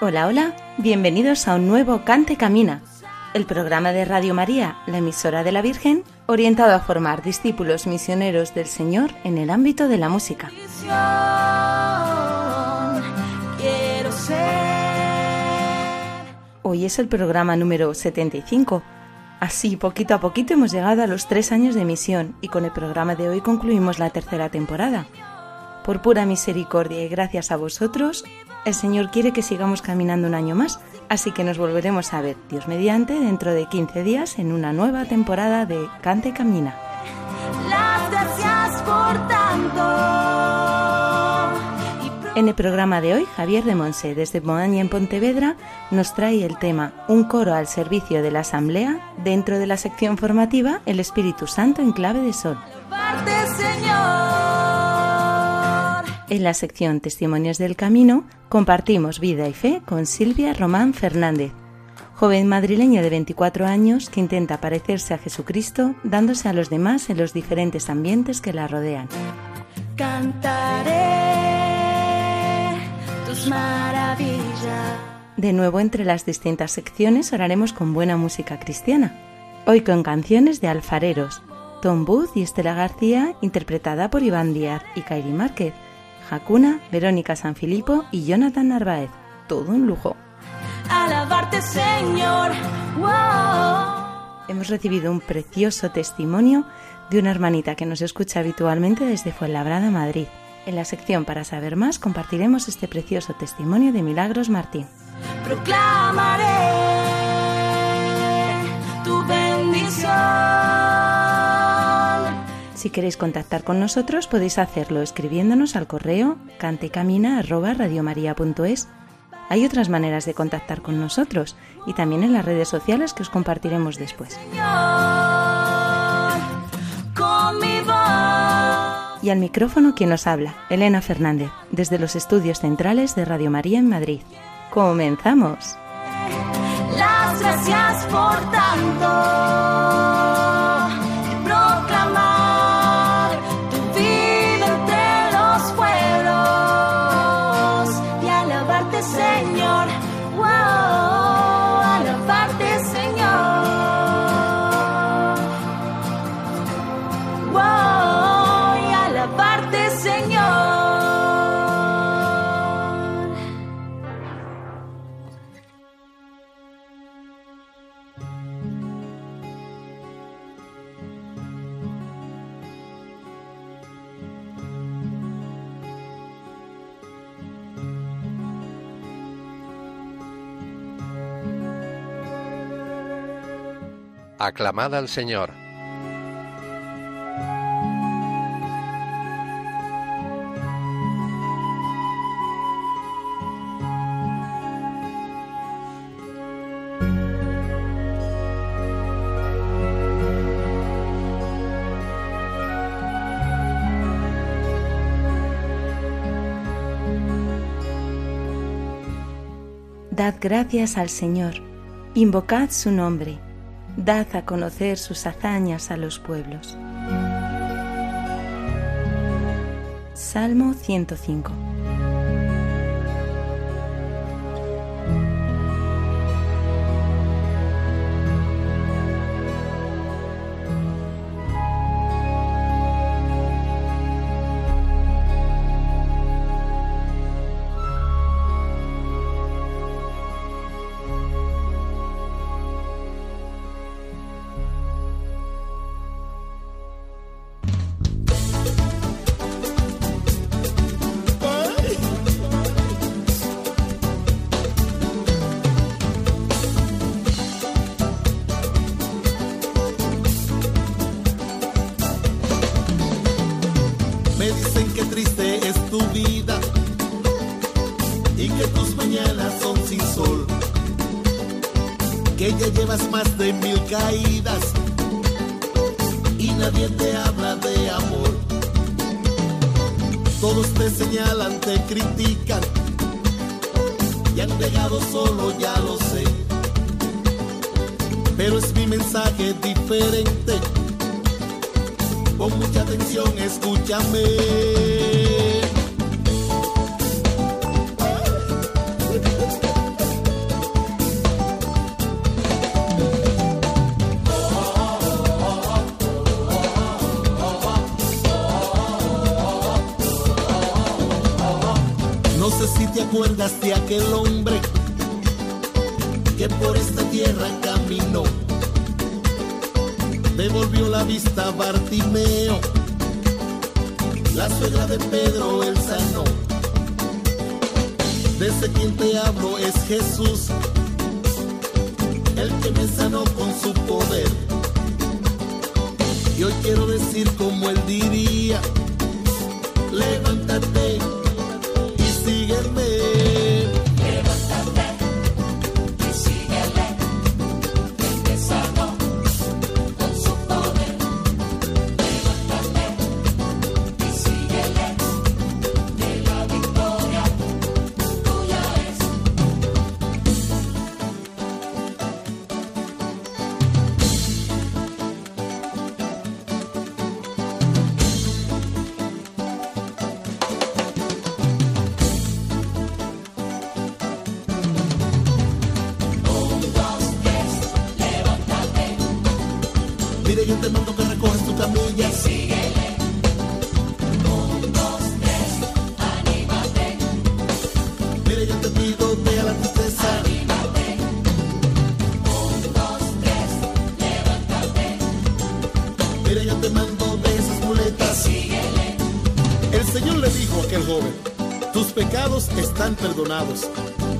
Hola, hola, bienvenidos a un nuevo Cante Camina, el programa de Radio María, la emisora de la Virgen, orientado a formar discípulos misioneros del Señor en el ámbito de la música. Hoy es el programa número 75. Así, poquito a poquito hemos llegado a los tres años de emisión y con el programa de hoy concluimos la tercera temporada. Por pura misericordia y gracias a vosotros, el Señor quiere que sigamos caminando un año más, así que nos volveremos a ver, Dios mediante, dentro de 15 días en una nueva temporada de Cante Camina. Las gracias por tanto. Y pro- En el programa de hoy, Javier de Monse, desde Moaña en Pontevedra, nos trae el tema Un coro al servicio de la Asamblea dentro de la sección formativa El Espíritu Santo en clave de sol. En la sección Testimonios del Camino compartimos vida y fe con Silvia Román Fernández, joven madrileña de 24 años que intenta parecerse a Jesucristo dándose a los demás en los diferentes ambientes que la rodean. Cantaré tus maravillas. De nuevo entre las distintas secciones oraremos con buena música cristiana. Hoy con canciones de alfareros, Tom Booth y Estela García interpretada por Iván Díaz y Kairi Márquez, Jacuna, Verónica Sanfilippo y Jonathan Narváez. Todo un lujo. Alabarte, Señor. Wow. Hemos recibido un precioso testimonio de una hermanita que nos escucha habitualmente desde Fuenlabrada, Madrid. En la sección Para saber más compartiremos este precioso testimonio de Milagros Martín. Proclamaré tu bendición. Si queréis contactar con nosotros podéis hacerlo escribiéndonos al correo cantecamina@radiomaria.es. Hay otras maneras de contactar con nosotros y también en las redes sociales que os compartiremos después. Y al micrófono quien nos habla, Elena Fernández, desde los estudios centrales de Radio María en Madrid. ¡Comenzamos! Las gracias por tanto. Aclamad al Señor. Dad gracias al Señor, invocad su nombre, dad a conocer sus hazañas a los pueblos. Salmo 105 llevas más de mil caídas y nadie te habla de amor. Todos te señalan, te critican y han llegado solo, ya lo sé. Pero es mi mensaje diferente. Con mucha atención, escúchame. Acuerdas de aquel hombre que por esta tierra caminó? Devolvió la vista a Bartimeo, la suegra de Pedro el sanó. Desde quien te hablo es Jesús,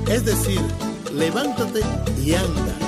Es decir, levántate y anda.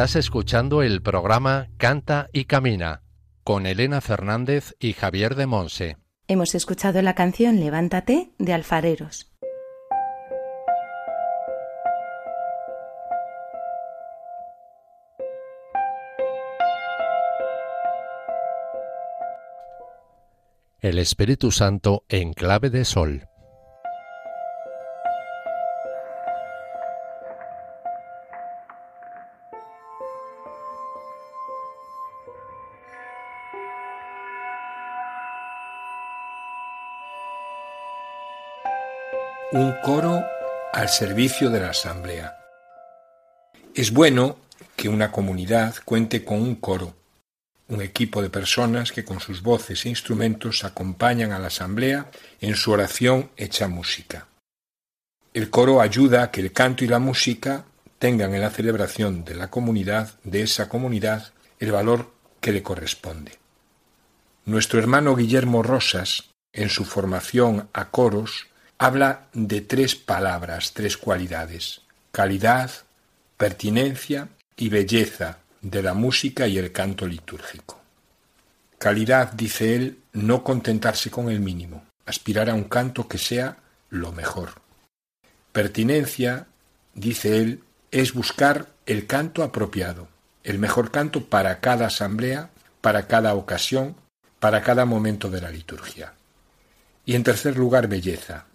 Estás escuchando el programa Canta y Camina con Elena Fernández y Javier de Monse. Hemos escuchado la canción Levántate de Alfareros. El Espíritu Santo en clave de sol. Un coro al servicio de la Asamblea. Es bueno que una comunidad cuente con un coro, un equipo de personas que con sus voces e instrumentos acompañan a la Asamblea en su oración hecha música. El coro ayuda a que el canto y la música tengan en la celebración de la comunidad, de esa comunidad, el valor que le corresponde. Nuestro hermano Guillermo Rosas, en su formación a coros, habla de tres palabras, tres cualidades, calidad, pertinencia y belleza de la música y el canto litúrgico. Calidad, dice él, no contentarse con el mínimo, aspirar a un canto que sea lo mejor. Pertinencia, dice él, es buscar el canto apropiado, el mejor canto para cada asamblea, para cada ocasión, para cada momento de la liturgia. Y en tercer lugar, belleza,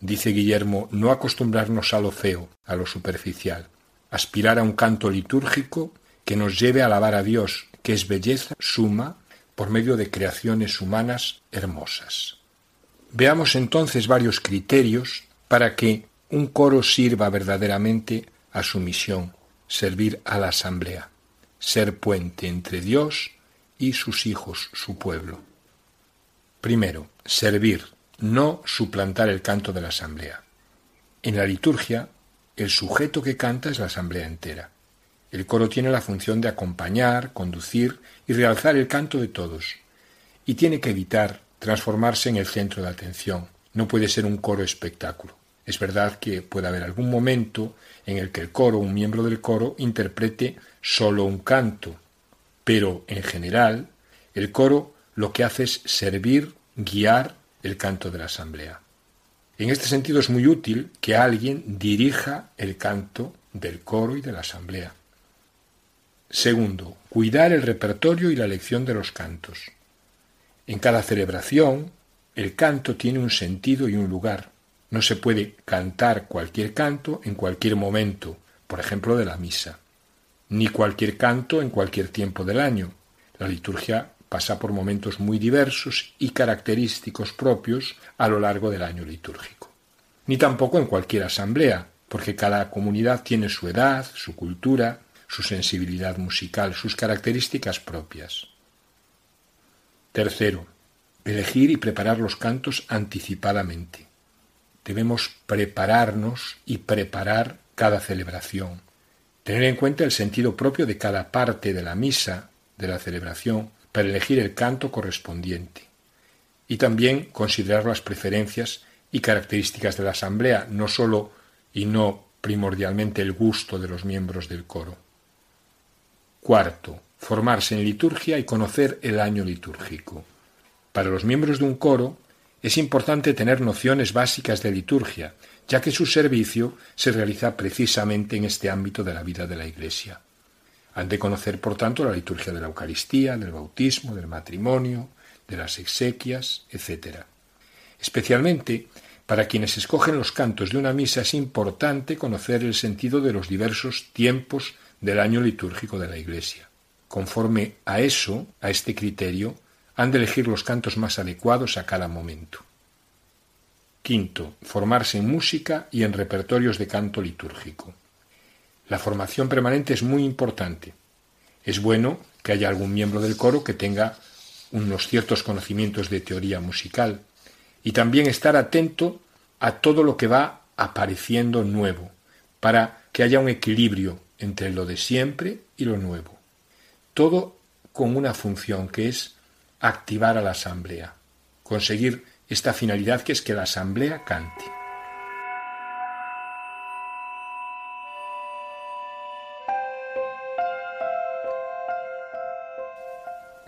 dice Guillermo, no acostumbrarnos a lo feo, a lo superficial, aspirar a un canto litúrgico que nos lleve a alabar a Dios, que es belleza suma por medio de creaciones humanas hermosas. Veamos entonces varios criterios para que un coro sirva verdaderamente a su misión, servir a la asamblea, ser puente entre Dios y sus hijos, su pueblo. Primero, servir, no suplantar el canto de la asamblea. En la liturgia, el sujeto que canta es la asamblea entera. El coro tiene la función de acompañar, conducir y realzar el canto de todos, y tiene que evitar transformarse en el centro de atención. No puede ser un coro espectáculo. Es verdad que puede haber algún momento en el que el coro, un miembro del coro, interprete solo un canto, pero en general el coro lo que hace es servir, guiar el canto de la asamblea. En este sentido es muy útil que alguien dirija el canto del coro y de la asamblea. Segundo, cuidar el repertorio y la elección de los cantos. En cada celebración, el canto tiene un sentido y un lugar. No se puede cantar cualquier canto en cualquier momento, por ejemplo, de la misa, ni cualquier canto en cualquier tiempo del año. La liturgia pasa por momentos muy diversos y característicos propios a lo largo del año litúrgico. Ni tampoco en cualquier asamblea, porque cada comunidad tiene su edad, su cultura, su sensibilidad musical, sus características propias. Tercero, elegir y preparar los cantos anticipadamente. Debemos prepararnos y preparar cada celebración, tener en cuenta el sentido propio de cada parte de la misa, de la celebración, para elegir el canto correspondiente y también considerar las preferencias y características de la asamblea, no sólo y no primordialmente el gusto de los miembros del coro. Cuarto, formarse en liturgia y conocer el año litúrgico. Para los miembros de un coro es importante tener nociones básicas de liturgia, ya que su servicio se realiza precisamente en este ámbito de la vida de la Iglesia. Han de conocer, por tanto, la liturgia de la Eucaristía, del bautismo, del matrimonio, de las exequias, etc. Especialmente para quienes escogen los cantos de una misa es importante conocer el sentido de los diversos tiempos del año litúrgico de la Iglesia. Conforme a eso, a este criterio, han de elegir los cantos más adecuados a cada momento. Quinto, formarse en música y en repertorios de canto litúrgico. La formación permanente es muy importante. Es bueno que haya algún miembro del coro que tenga unos ciertos conocimientos de teoría musical y también estar atento a todo lo que va apareciendo nuevo, para que haya un equilibrio entre lo de siempre y lo nuevo. Todo con una función que es activar a la asamblea, conseguir esta finalidad que es que la asamblea cante.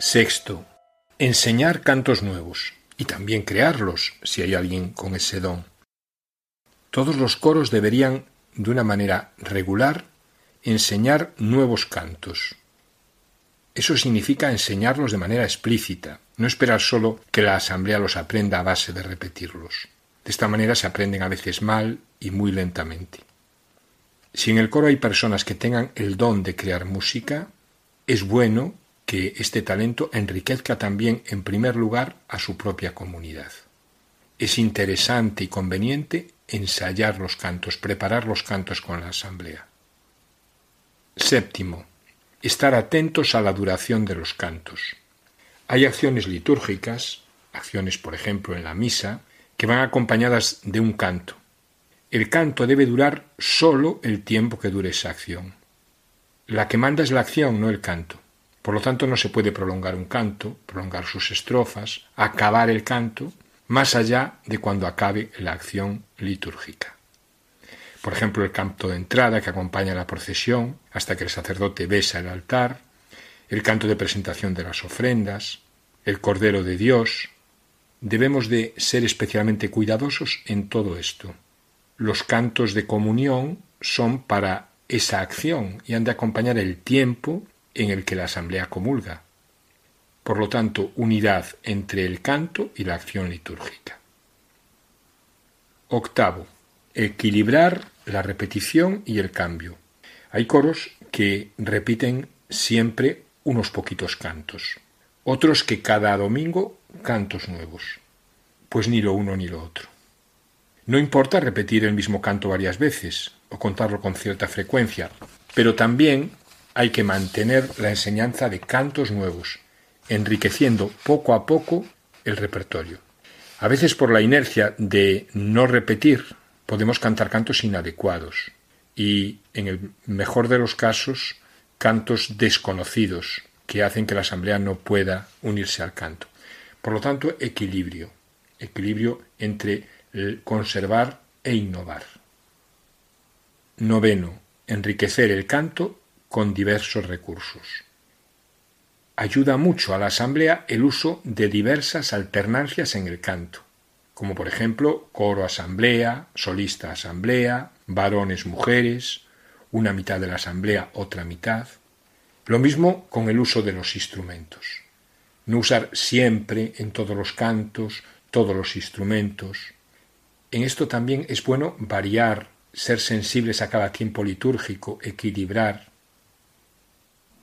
Sexto, enseñar cantos nuevos y también crearlos si hay alguien con ese don. Todos los coros deberían, de una manera regular, enseñar nuevos cantos. Eso significa enseñarlos de manera explícita, no esperar solo que la asamblea los aprenda a base de repetirlos. De esta manera se aprenden a veces mal y muy lentamente. Si en el coro hay personas que tengan el don de crear música, es bueno que este talento enriquezca también en primer lugar a su propia comunidad. Es interesante y conveniente ensayar los cantos, preparar los cantos con la asamblea. Séptimo, estar atentos a la duración de los cantos. Hay acciones litúrgicas, acciones por ejemplo en la misa, que van acompañadas de un canto. El canto debe durar sólo el tiempo que dure esa acción. La que manda es la acción, no el canto. Por lo tanto, no se puede prolongar un canto, prolongar sus estrofas, acabar el canto, más allá de cuando acabe la acción litúrgica. Por ejemplo, el canto de entrada que acompaña la procesión hasta que el sacerdote besa el altar, el canto de presentación de las ofrendas, el Cordero de Dios. Debemos de ser especialmente cuidadosos en todo esto. Los cantos de comunión son para esa acción y han de acompañar el tiempo en el que la asamblea comulga. Por lo tanto, unidad entre el canto y la acción litúrgica. Octavo, equilibrar la repetición y el cambio. Hay coros que repiten siempre unos poquitos cantos, otros que cada domingo cantos nuevos. Pues ni lo uno ni lo otro. No importa repetir el mismo canto varias veces o contarlo con cierta frecuencia, pero también hay que mantener la enseñanza de cantos nuevos, enriqueciendo poco a poco el repertorio. A veces por la inercia de no repetir podemos cantar cantos inadecuados y, en el mejor de los casos, cantos desconocidos que hacen que la asamblea no pueda unirse al canto. Por lo tanto, equilibrio, equilibrio entre conservar e innovar. Noveno, enriquecer el canto con diversos recursos. Ayuda mucho a la asamblea el uso de diversas alternancias en el canto, como por ejemplo coro asamblea, solista asamblea, varones mujeres, una mitad de la asamblea, otra mitad. Lo mismo con el uso de los instrumentos. No usar siempre en todos los cantos todos los instrumentos, en esto también es bueno variar, ser sensibles a cada tiempo litúrgico, equilibrar.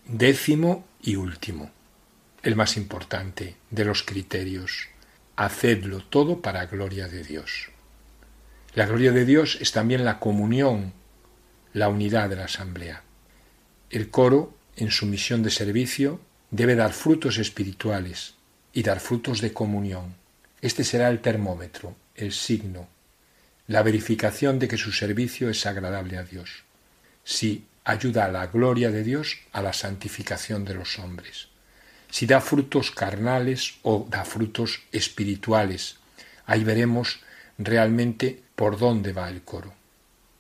Décimo y último, el más importante de los criterios, hacedlo todo para gloria de Dios. La gloria de Dios es también la comunión, la unidad de la asamblea. El coro, en su misión de servicio, debe dar frutos espirituales y dar frutos de comunión. Este será el termómetro, el signo, la verificación de que su servicio es agradable a Dios, si ayuda a la gloria de Dios, a la santificación de los hombres, si da frutos carnales o da frutos espirituales. Ahí veremos realmente por dónde va el coro.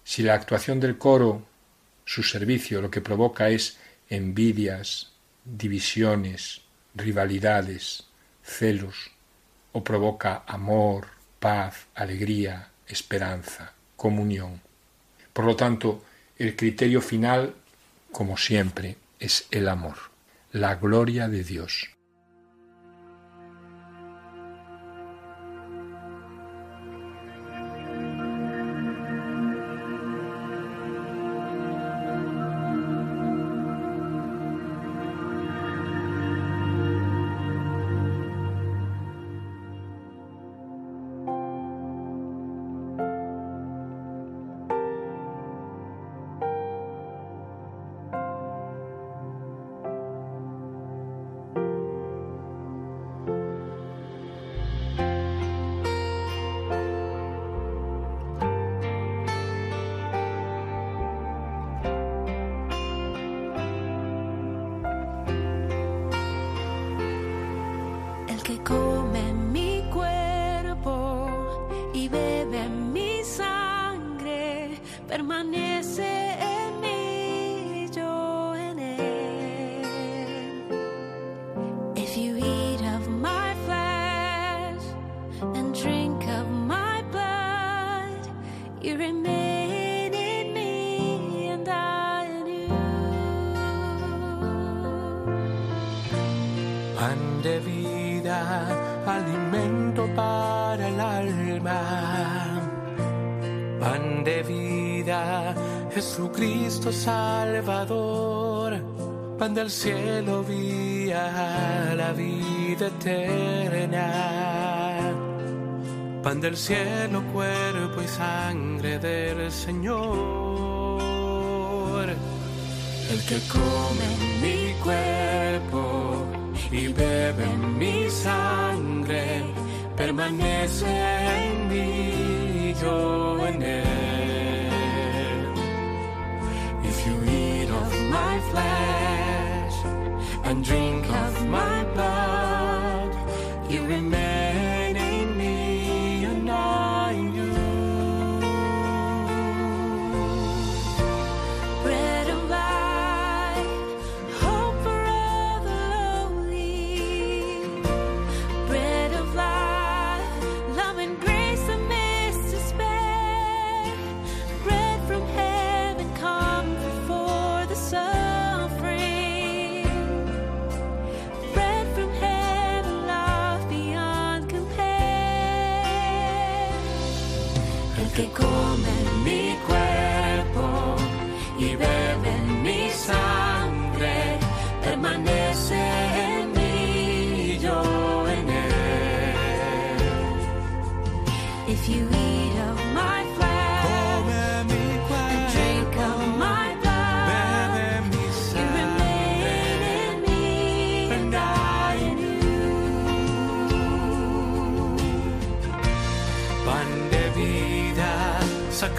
Si la actuación del coro, su servicio, lo que provoca es envidias, divisiones, rivalidades, celos, o provoca amor, paz, alegría, esperanza, comunión. Por lo tanto, el criterio final, como siempre, es el amor, la gloria de Dios. Jesucristo Salvador. Pan del cielo, vía la vida eterna. Pan del cielo, cuerpo y sangre del Señor. El que come mi cuerpo y bebe mi sangre, permanece en mí, yo en él. Flesh and drink of my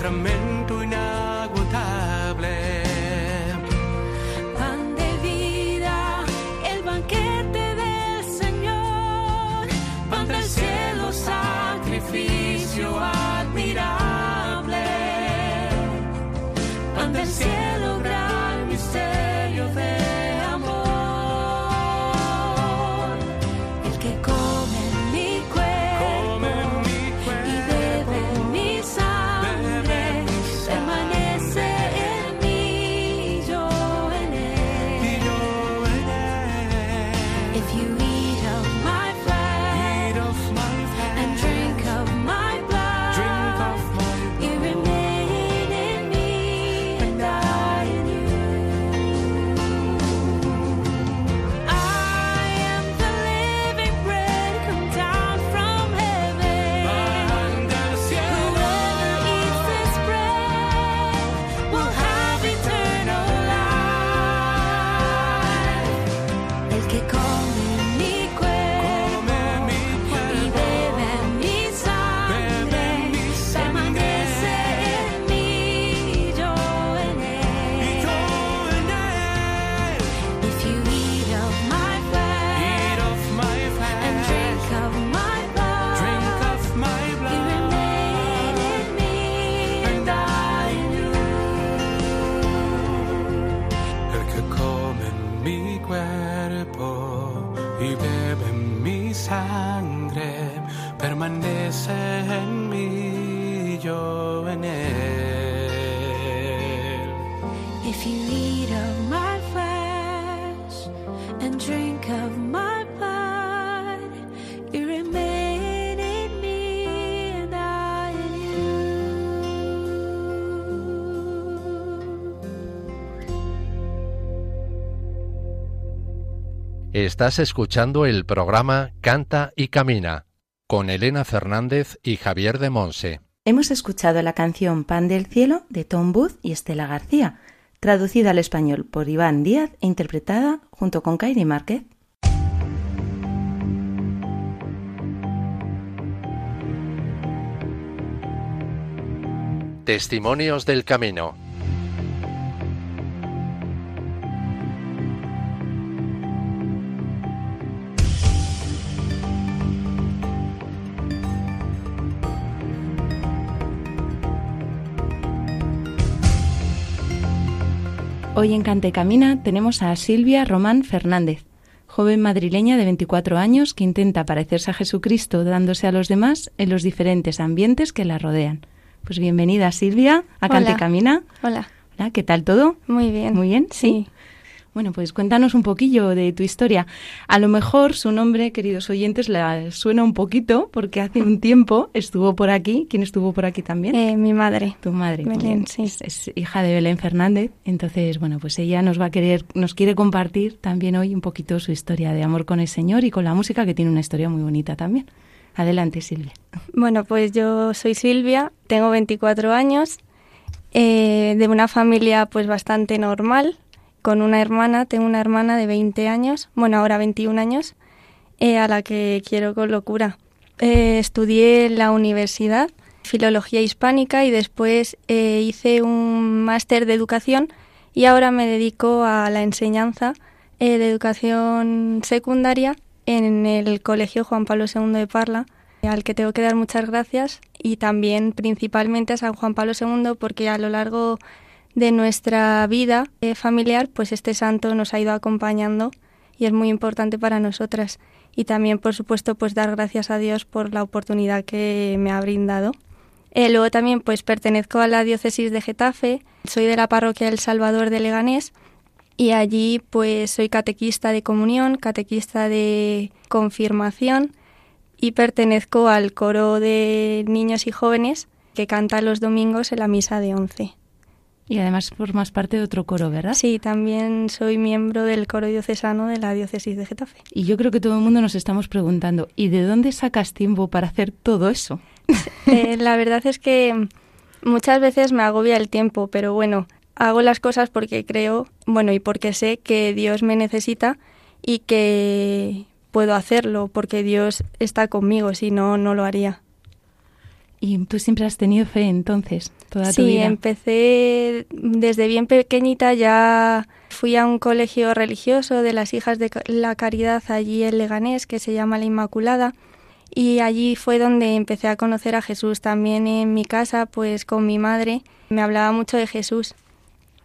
to make Estás escuchando el programa Canta y Camina con Elena Fernández y Javier de Monse. Hemos escuchado la canción Pan del Cielo de Tom Booth y Estela García, traducida al español por Iván Díaz e interpretada junto con Kairi Márquez. Testimonios del Camino. Hoy en Cante Camina tenemos a Silvia Román Fernández, joven madrileña de 24 años que intenta parecerse a Jesucristo dándose a los demás en los diferentes ambientes que la rodean. Pues bienvenida Silvia a Cante Hola. Camina. Hola, Hola, ¿qué tal todo? muy bien. Muy bien, sí. Bueno, pues cuéntanos un poquillo de tu historia. A lo mejor su nombre, queridos oyentes, le suena un poquito porque hace un tiempo estuvo por aquí. ¿Quién estuvo por aquí también? Eh, mi madre. tu madre. Belén, Bien, sí. Es, es hija de Belén Fernández. Entonces, bueno, pues ella nos va a querer, nos quiere compartir también hoy un poquito su historia de amor con el Señor y con la música, que tiene una historia muy bonita también. Adelante, Silvia. Bueno, pues yo soy Silvia, tengo 24 años, eh, de una familia pues bastante normal, con una hermana, tengo una hermana de 20 años, bueno, ahora 21 años, eh, a la que quiero con locura. Eh, estudié en la universidad filología hispánica y después eh, hice un máster de educación y ahora me dedico a la enseñanza eh, de educación secundaria en el Colegio Juan Pablo II de Parla, al que tengo que dar muchas gracias y también principalmente a San Juan Pablo II porque a lo largo de nuestra vida eh, familiar pues este santo nos ha ido acompañando y es muy importante para nosotras y también por supuesto pues dar gracias a Dios por la oportunidad que me ha brindado. Eh, luego también pues pertenezco a la diócesis de Getafe, soy de la parroquia del Salvador de Leganés y allí pues soy catequista de comunión, catequista de confirmación y pertenezco al coro de niños y jóvenes que canta los domingos en la misa de once. Y además formas parte de otro coro, ¿verdad? Sí, también soy miembro del coro diocesano de la diócesis de Getafe. Y yo creo que todo el mundo nos estamos preguntando, ¿y de dónde sacas tiempo para hacer todo eso? Eh, la verdad es que muchas veces me agobia el tiempo, pero bueno, hago las cosas porque creo, bueno, y porque sé que Dios me necesita y que puedo hacerlo porque Dios está conmigo, si no, no lo haría. Y tú siempre has tenido fe entonces, toda tu Sí, vida. empecé desde bien pequeñita, ya fui a un colegio religioso de las hijas de la caridad allí en Leganés, que se llama La Inmaculada, y allí fue donde empecé a conocer a Jesús. También en mi casa, pues con mi madre, me hablaba mucho de Jesús.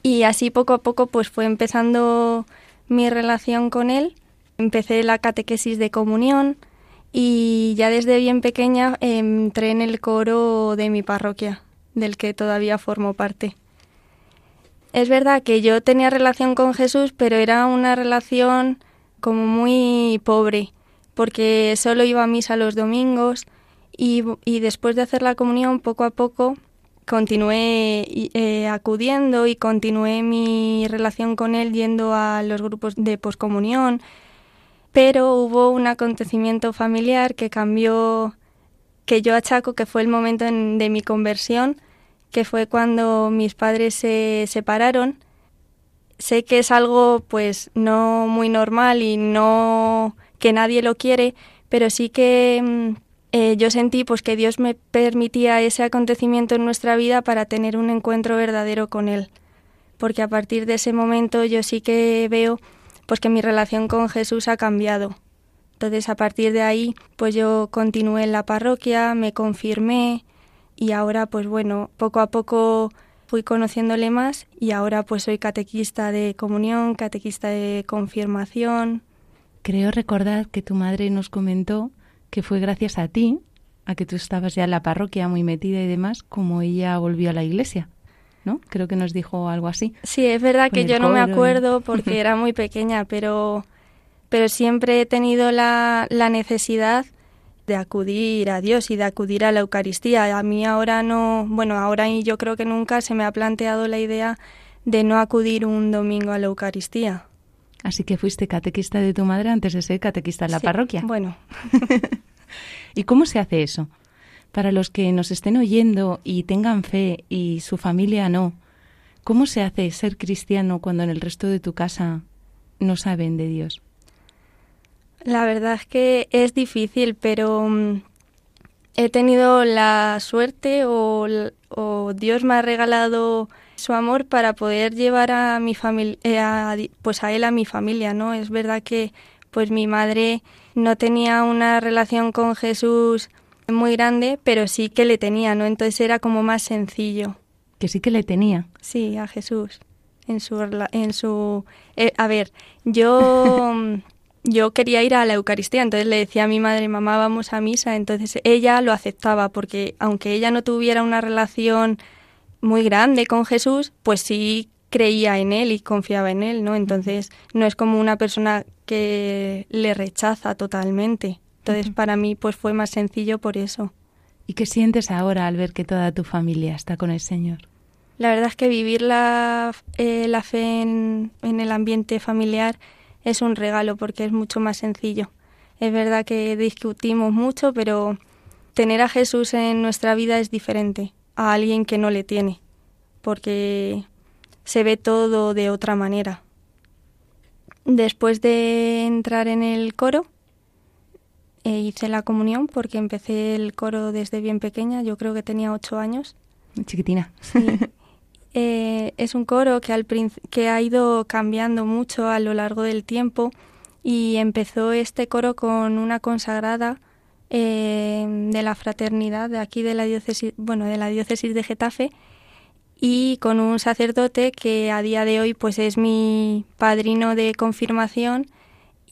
Y así poco a poco pues fue empezando mi relación con él. Empecé la catequesis de comunión y ya desde bien pequeña eh, entré en el coro de mi parroquia, del que todavía formo parte. Es verdad que yo tenía relación con Jesús, pero era una relación como muy pobre, porque solo iba a misa los domingos y, y después de hacer la comunión poco a poco continué eh, acudiendo y continué mi relación con él yendo a los grupos de poscomunión, pero hubo un acontecimiento familiar que cambió, que yo achaco que fue el momento en- de mi conversión, que fue cuando mis padres se separaron. Sé que es algo pues no muy normal y no que nadie lo quiere, pero sí que mm, eh, yo sentí pues que Dios me permitía ese acontecimiento en nuestra vida para tener un encuentro verdadero con Él. Porque a partir de ese momento yo sí que veo pues que mi relación con Jesús ha cambiado. Entonces a partir de ahí pues yo continué en la parroquia, me confirmé y ahora pues bueno, poco a poco fui conociéndole más y ahora pues soy catequista de comunión, catequista de confirmación. Creo recordar que tu madre nos comentó que fue gracias a ti, a que tú estabas ya en la parroquia muy metida y demás, como ella volvió a la iglesia, ¿no? Creo que nos dijo algo así. Sí, es verdad que yo no me acuerdo porque era muy pequeña, pero, pero siempre he tenido la, la necesidad de acudir a Dios y de acudir a la Eucaristía. A mí ahora no, bueno, ahora y yo creo que nunca se me ha planteado la idea de no acudir un domingo a la Eucaristía. Así que fuiste catequista de tu madre antes de ser catequista en la Sí, parroquia. Bueno, ¿Y cómo se hace eso? Para los que nos estén oyendo y tengan fe y su familia no, ¿cómo se hace ser cristiano cuando en el resto de tu casa no saben de Dios? La verdad es que es difícil, pero mm, he tenido la suerte o, Dios me ha regalado su amor para poder llevar a mi familia, pues a él a mi familia, ¿no? Es verdad que pues mi madre no tenía una relación con Jesús muy grande, pero sí que le tenía, ¿no? Entonces era como más sencillo. Que sí que le tenía. Sí, a Jesús. En su. En su eh, a ver, yo. yo quería ir a la Eucaristía, entonces le decía a mi madre, mamá, vamos a misa, entonces ella lo aceptaba porque aunque ella no tuviera una relación muy grande con Jesús, pues sí creía en él y confiaba en él, ¿no? Entonces no es como una persona que le rechaza totalmente. Entonces para mí pues fue más sencillo por eso. ¿Y qué sientes ahora al ver que toda tu familia está con el Señor? La verdad es que vivir la, eh, la fe en, en el ambiente familiar es un regalo porque es mucho más sencillo. Es verdad que discutimos mucho, pero tener a Jesús en nuestra vida es diferente a alguien que no le tiene, porque se ve todo de otra manera. Después de entrar en el coro, eh, hice la comunión porque empecé el coro desde bien pequeña, yo creo que tenía ocho años. Chiquitina. Sí. Eh, es un coro que, al que ha ido cambiando mucho a lo largo del tiempo y empezó este coro con una consagrada eh, de la fraternidad de aquí de la diócesis, bueno, de la diócesis de Getafe y con un sacerdote que a día de hoy pues es mi padrino de confirmación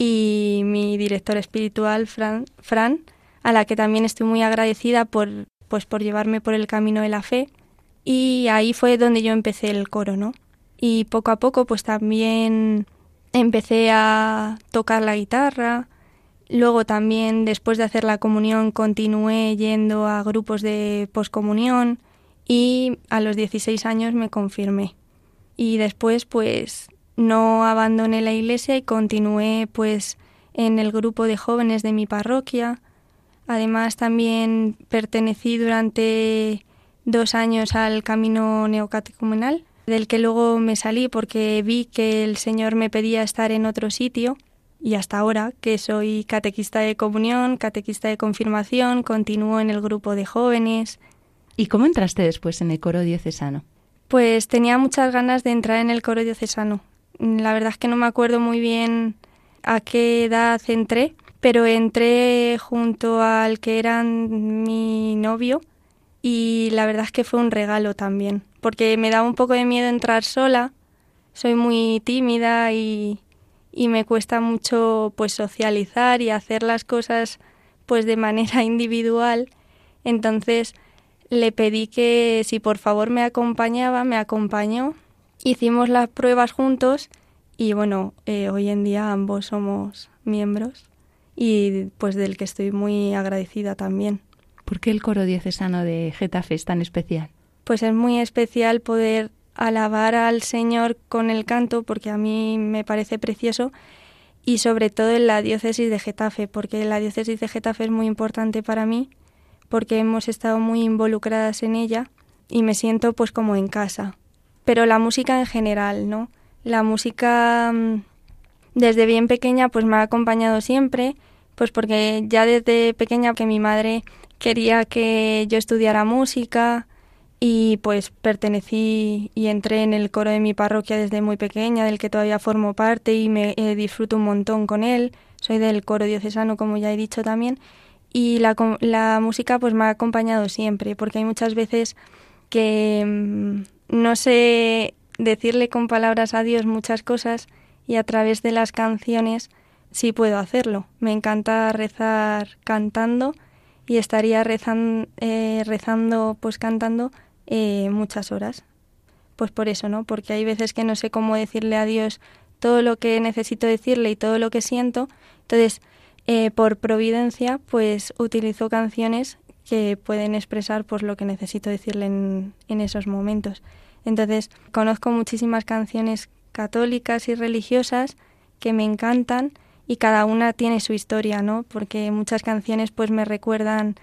y mi director espiritual Fran, Fran a la que también estoy muy agradecida por pues por llevarme por el camino de la fe y ahí fue donde yo empecé el coro, ¿no? Y poco a poco pues también empecé a tocar la guitarra, luego también después de hacer la comunión continué yendo a grupos de poscomunión y a los 16 años me confirmé. Y después pues no abandoné la iglesia y continué pues en el grupo de jóvenes de mi parroquia. Además también pertenecí durante dos años al camino neocatecumenal, del que luego me salí porque vi que el Señor me pedía estar en otro sitio y hasta ahora que soy catequista de comunión, catequista de confirmación, continúo en el grupo de jóvenes. ¿Y cómo entraste después en el coro diocesano? Pues tenía muchas ganas de entrar en el coro diocesano. La verdad es que no me acuerdo muy bien a qué edad entré, pero entré junto al que era mi novio y la verdad es que fue un regalo también, porque me daba un poco de miedo entrar sola, soy muy tímida y, y me cuesta mucho pues socializar y hacer las cosas pues de manera individual, entonces le pedí que si por favor me acompañaba, me acompañó, hicimos las pruebas juntos y bueno, eh, hoy en día ambos somos miembros y pues del que estoy muy agradecida también. ¿Por qué el coro diocesano de Getafe es tan especial? Pues es muy especial poder alabar al Señor con el canto, porque a mí me parece precioso, y sobre todo en la diócesis de Getafe, porque la diócesis de Getafe es muy importante para mí, porque hemos estado muy involucradas en ella y me siento pues como en casa. Pero la música en general, ¿no? La música mm, desde bien pequeña pues me ha acompañado siempre, pues porque ya desde pequeña que mi madre quería que yo estudiara música y pues pertenecí y entré en el coro de mi parroquia desde muy pequeña, del que todavía formo parte y me eh, disfruto un montón con él. Soy del coro diocesano, como ya he dicho también, y la, la música pues me ha acompañado siempre, porque hay muchas veces que mm, no sé decirle con palabras a Dios muchas cosas y a través de las canciones sí puedo hacerlo. Me encanta rezar cantando y estaría rezan, eh, rezando, pues cantando eh, muchas horas. Pues por eso, ¿no? Porque hay veces que no sé cómo decirle a Dios todo lo que necesito decirle y todo lo que siento. Entonces, eh, por providencia, pues utilizo canciones que pueden expresar pues lo que necesito decirle en, en esos momentos. Entonces, conozco muchísimas canciones católicas y religiosas que me encantan y cada una tiene su historia, ¿no? Porque muchas canciones pues me recuerdan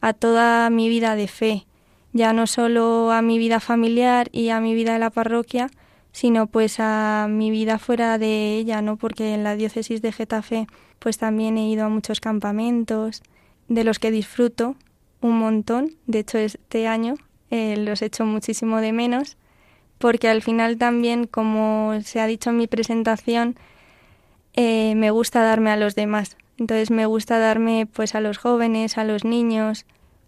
a toda mi vida de fe, ya no solo a mi vida familiar y a mi vida de la parroquia, sino pues a mi vida fuera de ella, ¿no? Porque en la diócesis de Getafe pues también he ido a muchos campamentos de los que disfruto un montón, de hecho este año eh, los echo muchísimo de menos, porque al final también, como se ha dicho en mi presentación, eh, me gusta darme a los demás. Entonces me gusta darme pues a los jóvenes, a los niños,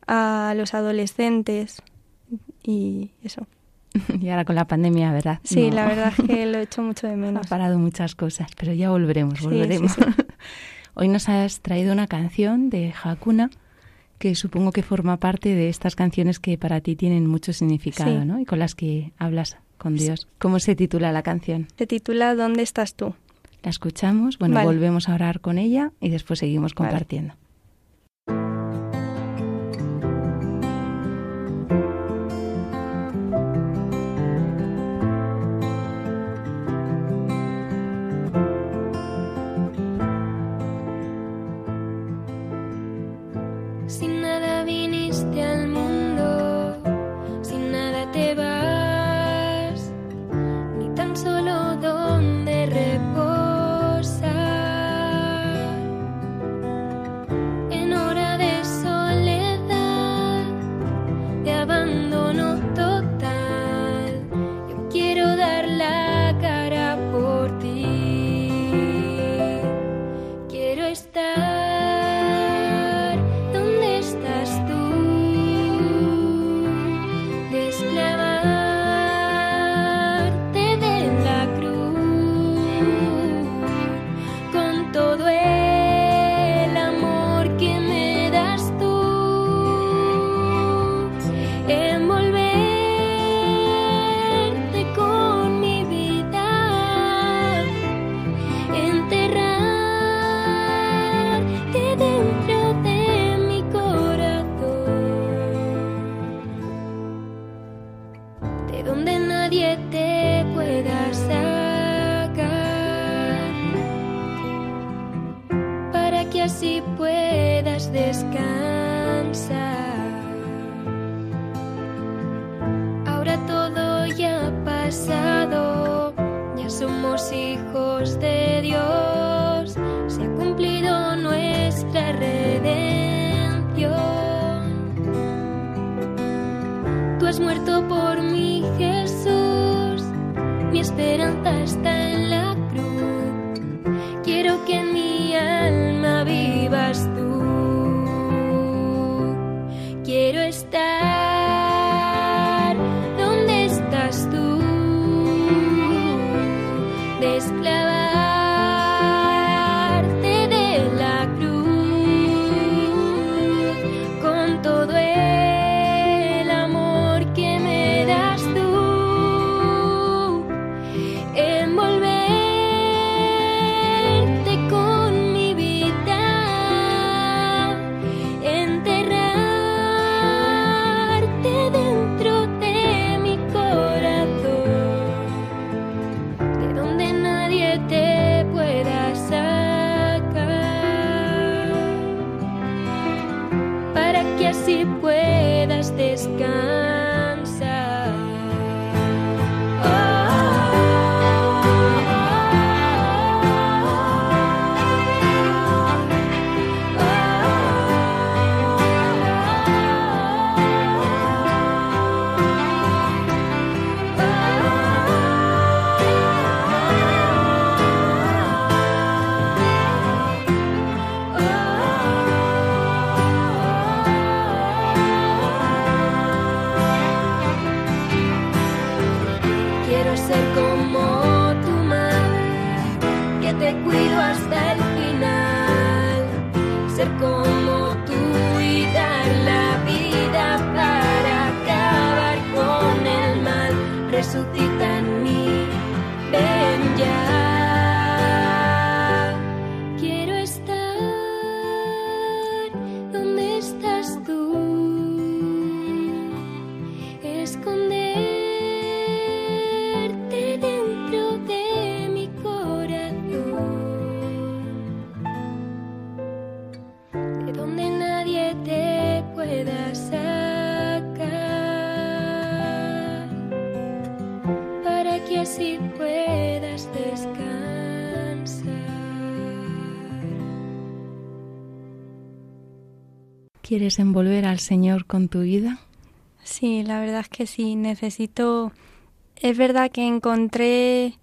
a los adolescentes y eso. y ahora con la pandemia, ¿verdad? Sí, No. la verdad es que lo he hecho mucho de Ha menos. parado muchas cosas, pero ya volveremos, Sí, volveremos. sí, Hoy nos has traído una canción de Hakuna que supongo que forma parte de estas canciones que para ti tienen mucho significado, Sí. ¿no? Y con las que hablas con Dios. ¿Cómo se titula la canción? Se titula ¿Dónde estás tú? La escuchamos, bueno, Vale. volvemos a orar con ella y después seguimos compartiendo. Muerto por mí, Jesús, mi esperanza está ¿Quieres envolver al Señor con tu vida? Sí, la verdad es que sí, necesito... Es verdad que encontré...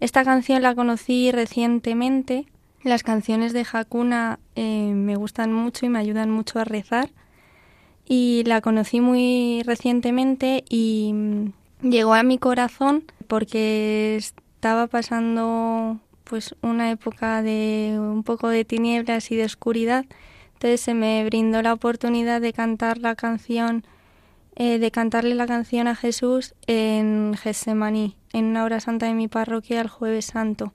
Esta canción la conocí recientemente. Las canciones de Hakuna eh, me gustan mucho y me ayudan mucho a rezar. Y la conocí muy recientemente y mm, llegó a mi corazón porque estaba pasando pues una época de un poco de tinieblas y de oscuridad. Entonces se me brindó la oportunidad de cantar la canción, eh, de cantarle la canción a Jesús en Getsemaní, en una hora santa de mi parroquia el jueves santo.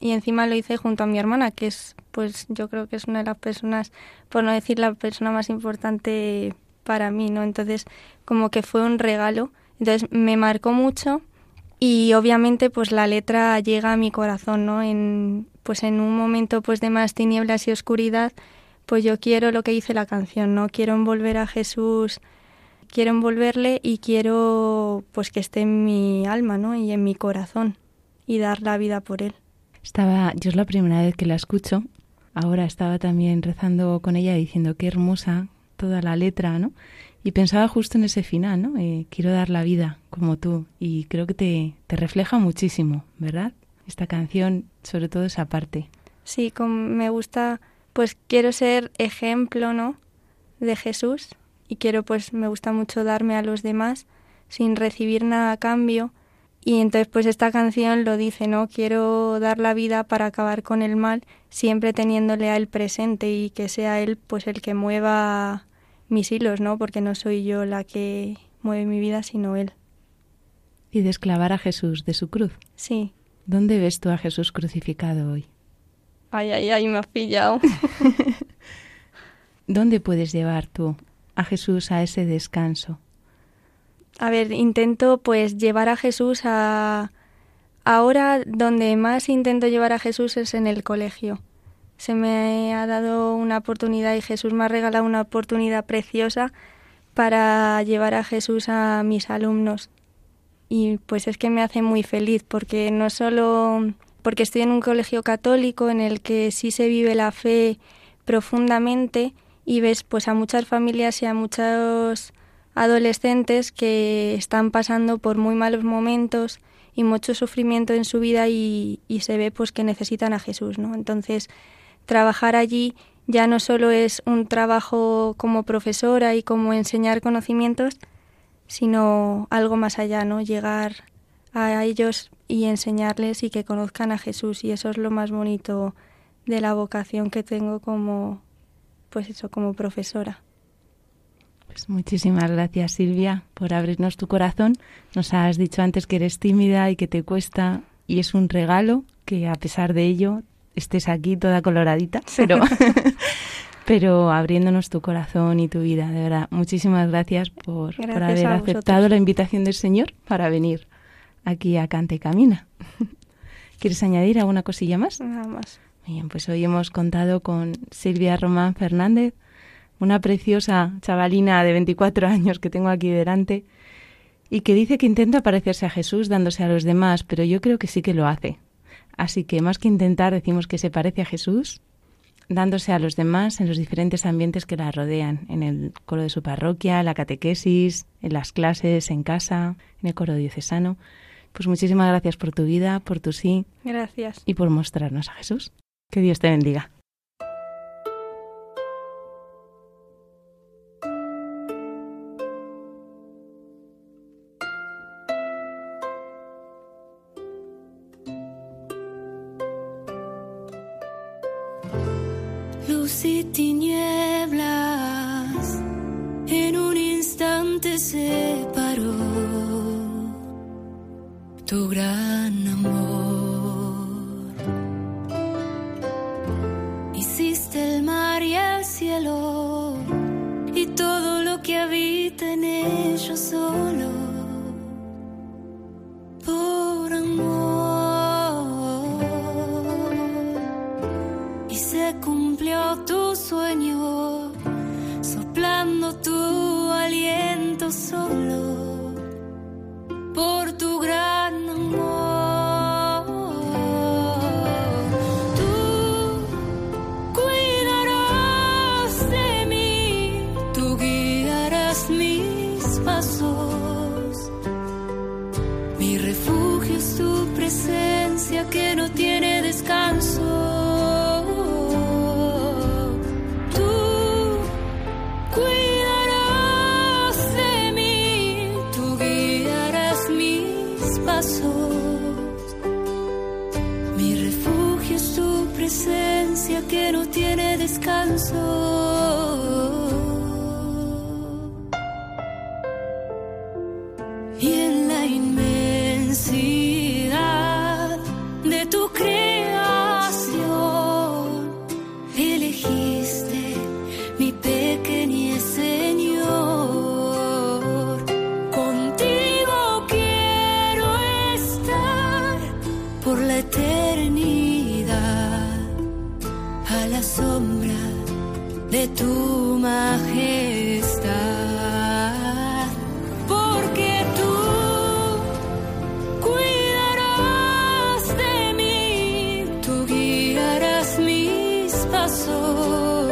Y encima lo hice junto a mi hermana, que es, pues yo creo que es una de las personas, por no decir la persona más importante para mí, ¿no? Entonces, como que fue un regalo. Entonces me marcó mucho y obviamente pues la letra llega a mi corazón, ¿no? En, pues en un momento pues de más tinieblas y oscuridad, pues yo quiero lo que dice la canción, ¿no? Quiero envolver a Jesús, quiero envolverle y quiero pues que esté en mi alma, ¿no? Y en mi corazón y dar la vida por él. Estaba, yo es la primera vez que la escucho. Ahora estaba también rezando con ella diciendo qué hermosa toda la letra, ¿no? Y pensaba justo en ese final, ¿no? Eh, quiero dar la vida como tú. Y creo que te, te refleja muchísimo, ¿verdad? Esta canción, sobre todo esa parte. Sí, como me gusta, pues quiero ser ejemplo, ¿no? De Jesús. Y quiero, pues, me gusta mucho darme a los demás sin recibir nada a cambio. Y entonces, pues, esta canción lo dice, ¿no? Quiero dar la vida para acabar con el mal, siempre teniéndole a él presente y que sea él, pues, el que mueva mis hilos, ¿no? Porque no soy yo la que mueve mi vida, sino Él. Y desclavar a Jesús de su cruz. Sí. ¿Dónde ves tú a Jesús crucificado hoy? Ay, ay, ay, me has pillado. ¿Dónde puedes llevar tú a Jesús a ese descanso? A ver, intento pues llevar a Jesús a... Ahora donde más intento llevar a Jesús es en el colegio se me ha dado una oportunidad y Jesús me ha regalado una oportunidad preciosa para llevar a Jesús a mis alumnos. Y pues es que me hace muy feliz porque no solo porque estoy en un colegio católico en el que sí se vive la fe profundamente y ves pues a muchas familias y a muchos adolescentes que están pasando por muy malos momentos y mucho sufrimiento en su vida y, se ve pues que necesitan a Jesús, ¿no? Entonces trabajar allí ya no solo es un trabajo como profesora y como enseñar conocimientos, sino algo más allá, ¿no? Llegar a ellos y enseñarles y que conozcan a Jesús y eso es lo más bonito de la vocación que tengo como pues eso como profesora. Pues muchísimas gracias Silvia por abrirnos tu corazón. Nos has dicho antes que eres tímida y que te cuesta y es un regalo que a pesar de ello estés aquí toda coloradita, pero, pero abriéndonos tu corazón y tu vida. De verdad, muchísimas gracias por, haber aceptado la invitación del Señor para venir aquí a Cante y Camina. ¿Quieres añadir alguna cosilla más? Nada más. Bien, pues hoy hemos contado con Silvia Román Fernández, una preciosa chavalina de 24 años que tengo aquí delante y que dice que intenta parecerse a Jesús dándose a los demás, pero yo creo que sí que lo hace. Así que más que intentar, decimos que se parece a Jesús, dándose a los demás en los diferentes ambientes que la rodean, en el coro de su parroquia, en la catequesis, en las clases, en casa, en el coro diocesano. Pues muchísimas gracias por tu vida, por tu sí. Gracias. Y por mostrarnos a Jesús. Que Dios te bendiga. luz y tinieblas, en un instante se paró tu gran sombra de tu majestad. Porque tú cuidarás de mí, tú guiarás mis pasos.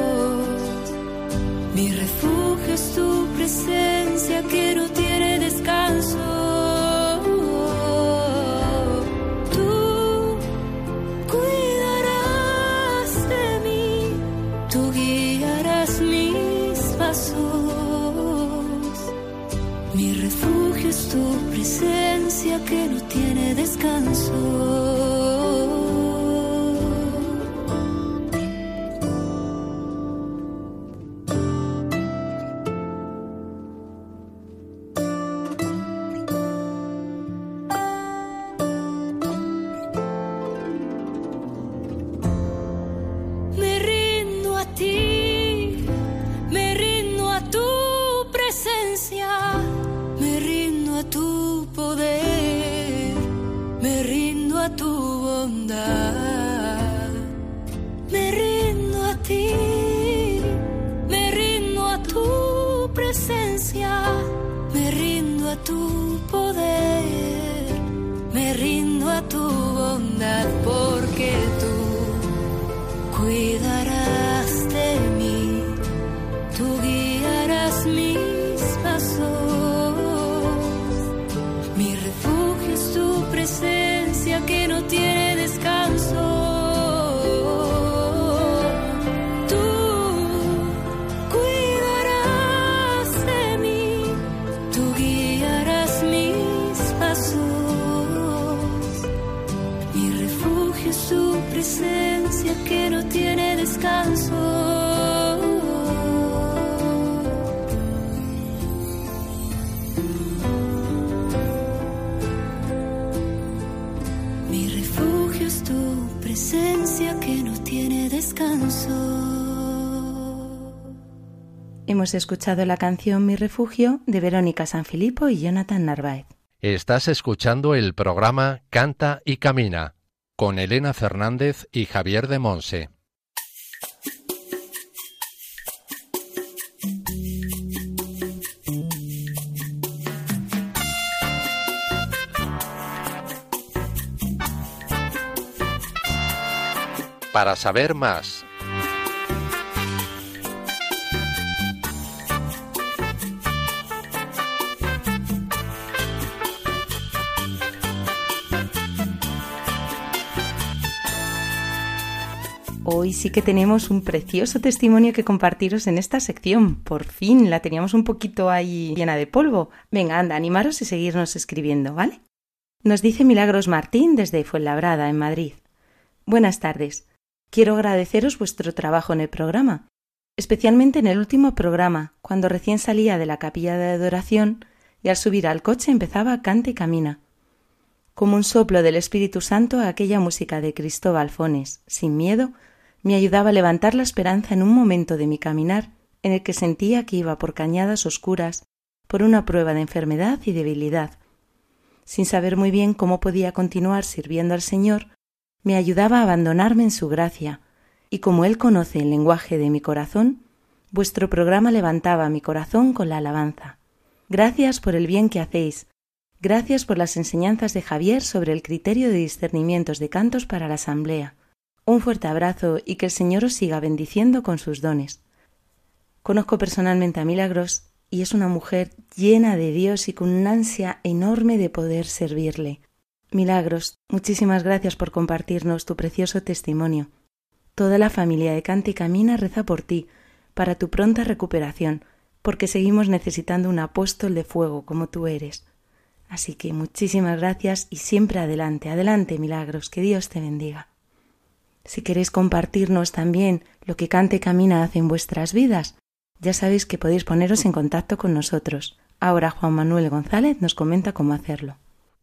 Mi refugio es tu presencia que descanso. Hemos escuchado la canción Mi refugio de Verónica Sanfilippo y Jonathan Narváez. Estás escuchando el programa Canta y Camina con Elena Fernández y Javier de Monse. Para saber más Hoy sí que tenemos un precioso testimonio que compartiros en esta sección. Por fin la teníamos un poquito ahí llena de polvo. Venga, anda, animaros y seguirnos escribiendo, ¿vale? Nos dice Milagros Martín desde Fuenlabrada, en Madrid. Buenas tardes. Quiero agradeceros vuestro trabajo en el programa, especialmente en el último programa, cuando recién salía de la capilla de adoración y al subir al coche empezaba Cante y Camina. Como un soplo del Espíritu Santo, aquella música de Cristóbal Fones, sin miedo, me ayudaba a levantar la esperanza en un momento de mi caminar en el que sentía que iba por cañadas oscuras, por una prueba de enfermedad y debilidad. Sin saber muy bien cómo podía continuar sirviendo al Señor, me ayudaba a abandonarme en su gracia, y como Él conoce el lenguaje de mi corazón, vuestro programa levantaba mi corazón con la alabanza. Gracias por el bien que hacéis. Gracias por las enseñanzas de Javier sobre el criterio de discernimientos de cantos para la asamblea. Un fuerte abrazo y que el Señor os siga bendiciendo con sus dones. Conozco personalmente a Milagros y es una mujer llena de Dios y con una ansia enorme de poder servirle. Milagros, muchísimas gracias por compartirnos tu precioso testimonio. Toda la familia de Canta y Camina reza por ti, para tu pronta recuperación, porque seguimos necesitando un apóstol de fuego como tú eres. Así que muchísimas gracias y siempre adelante, adelante, Milagros, que Dios te bendiga. Si queréis compartirnos también lo que Cante y Camina hace en vuestras vidas, ya sabéis que podéis poneros en contacto con nosotros. Ahora Juan Manuel González nos comenta cómo hacerlo.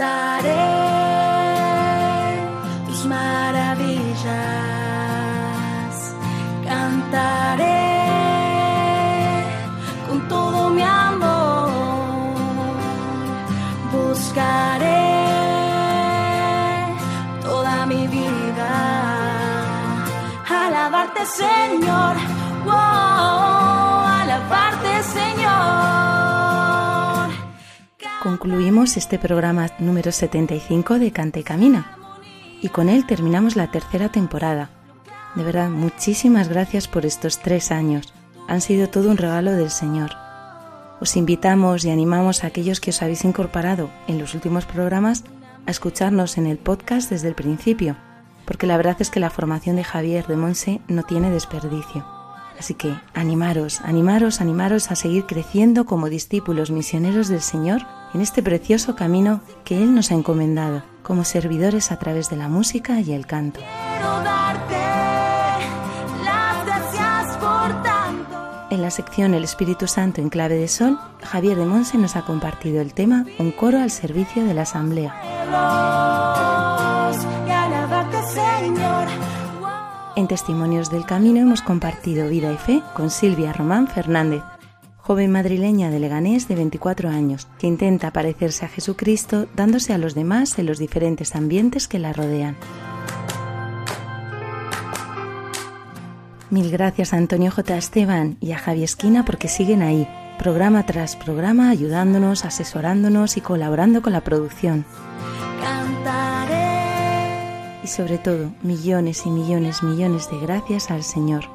Cantaré Concluimos este programa número 75 de Cante Camina y con él terminamos la tercera temporada. De verdad, muchísimas gracias por estos tres años. Han sido todo un regalo del Señor. Os invitamos y animamos a aquellos que os habéis incorporado en los últimos programas a escucharnos en el podcast desde el principio, porque la verdad es que la formación de Javier de Monse no tiene desperdicio. Así que animaros, animaros, animaros a seguir creciendo como discípulos misioneros del Señor en este precioso camino que Él nos ha encomendado, como servidores a través de la música y el canto. En la sección El Espíritu Santo en clave de sol, Javier de Monse nos ha compartido el tema Un coro al servicio de la Asamblea. En Testimonios del Camino hemos compartido vida y fe con Silvia Román Fernández, joven madrileña de Leganés de 24 años, que intenta parecerse a Jesucristo dándose a los demás en los diferentes ambientes que la rodean. Mil gracias a Antonio J. Esteban y a Javi Esquina porque siguen ahí, programa tras programa, ayudándonos, asesorándonos y colaborando con la producción. Sobre todo, millones y millones, millones de gracias al Señor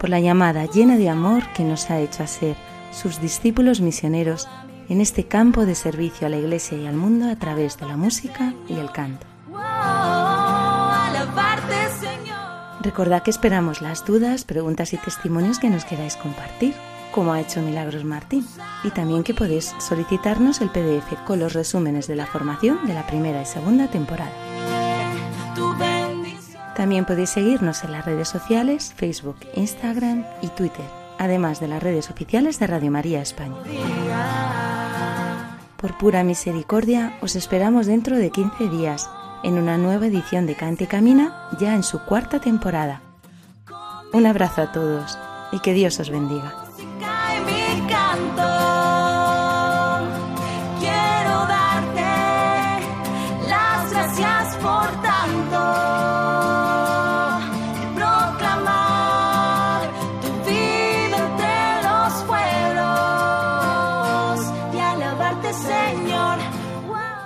por la llamada llena de amor que nos ha hecho a ser sus discípulos misioneros en este campo de servicio a la Iglesia y al mundo a través de la música y el canto. Recordad que esperamos las dudas, preguntas y testimonios que nos queráis compartir, como ha hecho Milagros Martín, y también que podéis solicitarnos el PDF con los resúmenes de la formación de la primera y segunda temporada. También podéis seguirnos en las redes sociales, Facebook, Instagram y Twitter, además de las redes oficiales de Radio María España. Por pura misericordia, os esperamos dentro de 15 días en una nueva edición de Cante y Camina, ya en su cuarta temporada. Un abrazo a todos y que Dios os bendiga.